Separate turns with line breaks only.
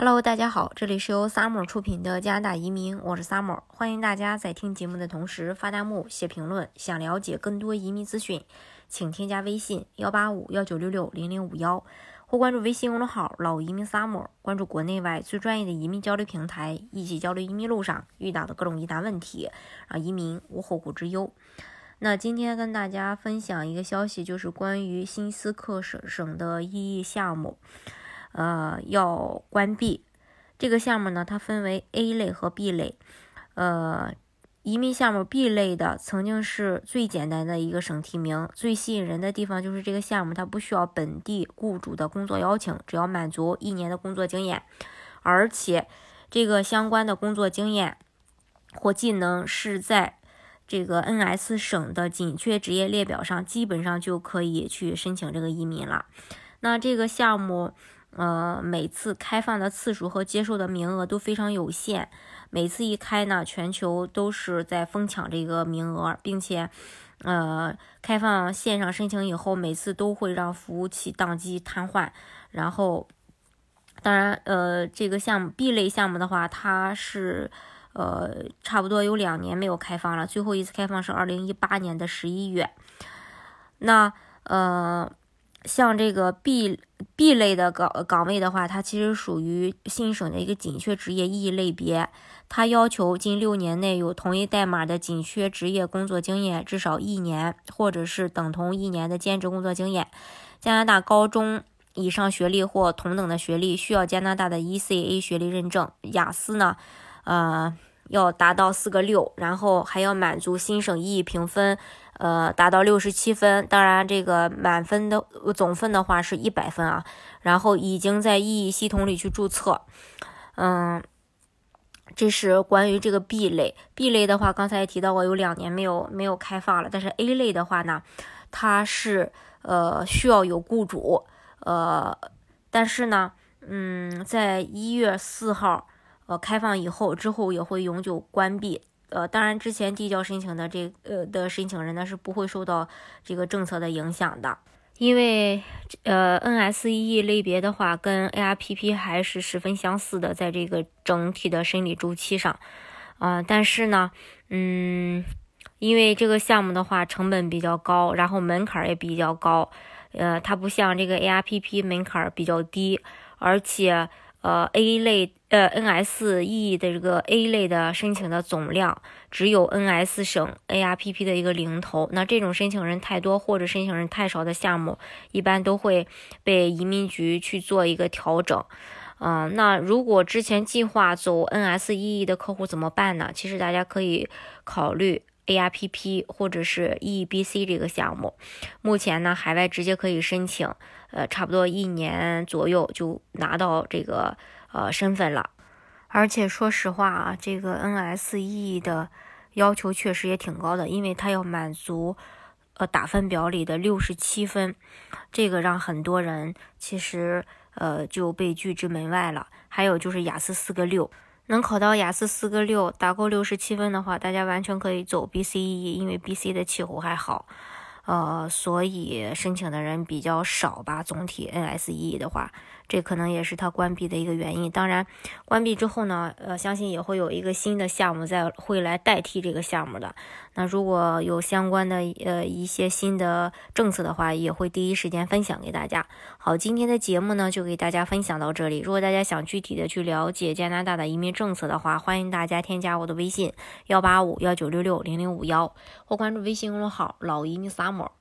Hello，大家好，这里是由 Summer 出品的加拿大移民，我是 Summer，欢迎大家在听节目的同时发弹幕、写评论。想了解更多移民资讯，请添加微信幺八五幺九六六零零五幺，或关注微信公众号“老移民 Summer”，关注国内外最专业的移民交流平台，一起交流移民路上遇到的各种疑难问题，让移民无后顾之忧。那今天跟大家分享一个消息，就是关于新斯克省省的 EE 项目。呃，要关闭这个项目呢？它分为 A 类和 B 类。呃，移民项目 B 类的曾经是最简单的一个省提名，最吸引人的地方就是这个项目它不需要本地雇主的工作邀请，只要满足一年的工作经验，而且这个相关的工作经验或技能是在这个 NS 省的紧缺职业列表上，基本上就可以去申请这个移民了。那这个项目。呃，每次开放的次数和接受的名额都非常有限，每次一开呢，全球都是在疯抢这个名额，并且，呃，开放线上申请以后，每次都会让服务器宕机瘫痪。然后，当然，呃，这个项目 B 类项目的话，它是，呃，差不多有两年没有开放了，最后一次开放是二零一八年的十一月。那，呃。像这个 B B 类的岗岗位的话，它其实属于新省的一个紧缺职业 E 类别，它要求近六年内有同一代码的紧缺职业工作经验至少一年，或者是等同一年的兼职工作经验。加拿大高中以上学历或同等的学历，需要加拿大的 ECA 学历认证。雅思呢，呃。要达到四个六，然后还要满足新省 E 评分，呃，达到六十七分。当然，这个满分的总分的话是一百分啊。然后已经在 E 系统里去注册，嗯，这是关于这个 B 类。B 类的话，刚才也提到过，有两年没有没有开放了。但是 A 类的话呢，它是呃需要有雇主，呃，但是呢，嗯，在一月四号。呃，开放以后之后也会永久关闭。呃，当然之前递交申请的这呃的申请人呢是不会受到这个政策的影响的，因为呃 NSE 类别的话跟 ARPP 还是十分相似的，在这个整体的审理周期上，啊，但是呢，嗯，因为这个项目的话成本比较高，然后门槛也比较高，呃，它不像这个 ARPP 门槛比较低，而且。呃，A 类呃 NSE 的这个 A 类的申请的总量只有 NS 省 ARPP 的一个零头。那这种申请人太多或者申请人太少的项目，一般都会被移民局去做一个调整。嗯，那如果之前计划走 NSE 的客户怎么办呢？其实大家可以考虑。ARPP 或者是 EBC 这个项目，目前呢，海外直接可以申请，呃，差不多一年左右就拿到这个呃身份了。而且说实话啊，这个 NSE 的要求确实也挺高的，因为它要满足呃打分表里的六十七分，这个让很多人其实呃就被拒之门外了。还有就是雅思四个六。能考到雅思四个六，打够六十七分的话，大家完全可以走 BCE，因为 BC 的气候还好，呃，所以申请的人比较少吧。总体 NSE 的话。这可能也是它关闭的一个原因。当然，关闭之后呢，呃，相信也会有一个新的项目在会来代替这个项目的。那如果有相关的呃一些新的政策的话，也会第一时间分享给大家。好，今天的节目呢就给大家分享到这里。如果大家想具体的去了解加拿大的移民政策的话，欢迎大家添加我的微信幺八五幺九六六零零五幺，或关注微信公众号老移民 summer。